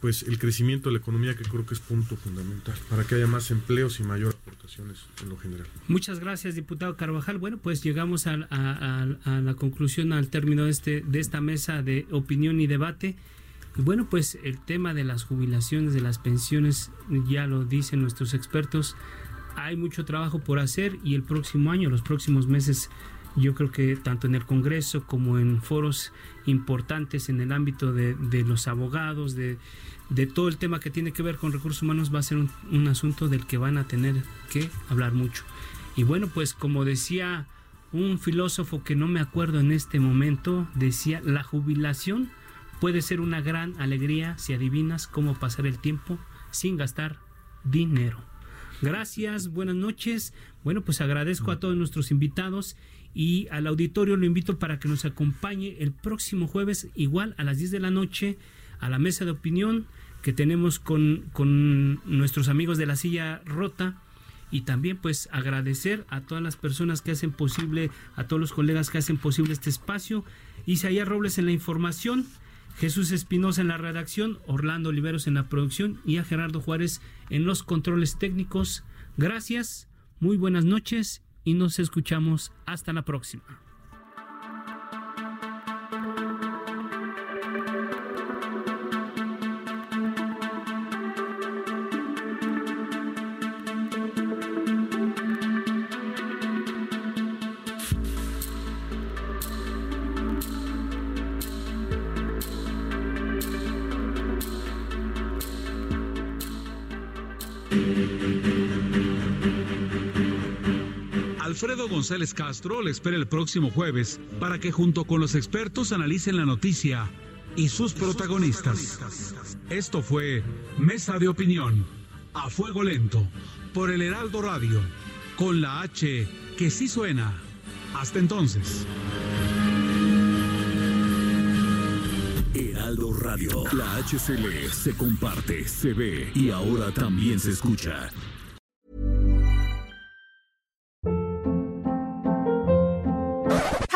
pues el crecimiento de la economía que creo que es punto fundamental para que haya más empleos y mayor aportaciones en lo general. Muchas gracias, diputado Carvajal. Bueno, pues llegamos a, la conclusión, al término de, este, de esta mesa de opinión y debate. Y bueno, pues el tema de las jubilaciones, de las pensiones, ya lo dicen nuestros expertos, hay mucho trabajo por hacer y el próximo año, los próximos meses, yo creo que tanto en el Congreso como en foros importantes en el ámbito de, los abogados, de, de, todo el tema que tiene que ver con recursos humanos, va a ser un asunto del que van a tener que hablar mucho. Y bueno, pues como decía un filósofo que no me acuerdo en este momento, decía, la jubilación puede ser una gran alegría si adivinas cómo pasar el tiempo sin gastar dinero. Gracias, buenas noches. Bueno, pues agradezco a todos nuestros invitados y al auditorio lo invito para que nos acompañe el próximo jueves igual a las 10 de la noche a la mesa de opinión que tenemos con, con nuestros amigos de la silla rota y también pues agradecer a todas las personas que hacen posible, a todos los colegas que hacen posible este espacio. Isaías Robles en la información, Jesús Espinosa en la redacción, Orlando Oliveros en la producción y a Gerardo Juárez en los controles técnicos. Gracias, muy buenas noches y nos escuchamos hasta la próxima. González Castro le espera el próximo jueves para que junto con los expertos analicen la noticia y sus protagonistas. Esto fue Mesa de Opinión, a fuego lento, por el Heraldo Radio, con la H que sí suena. Hasta entonces. Heraldo Radio, la HCL se comparte, se ve y ahora también se escucha.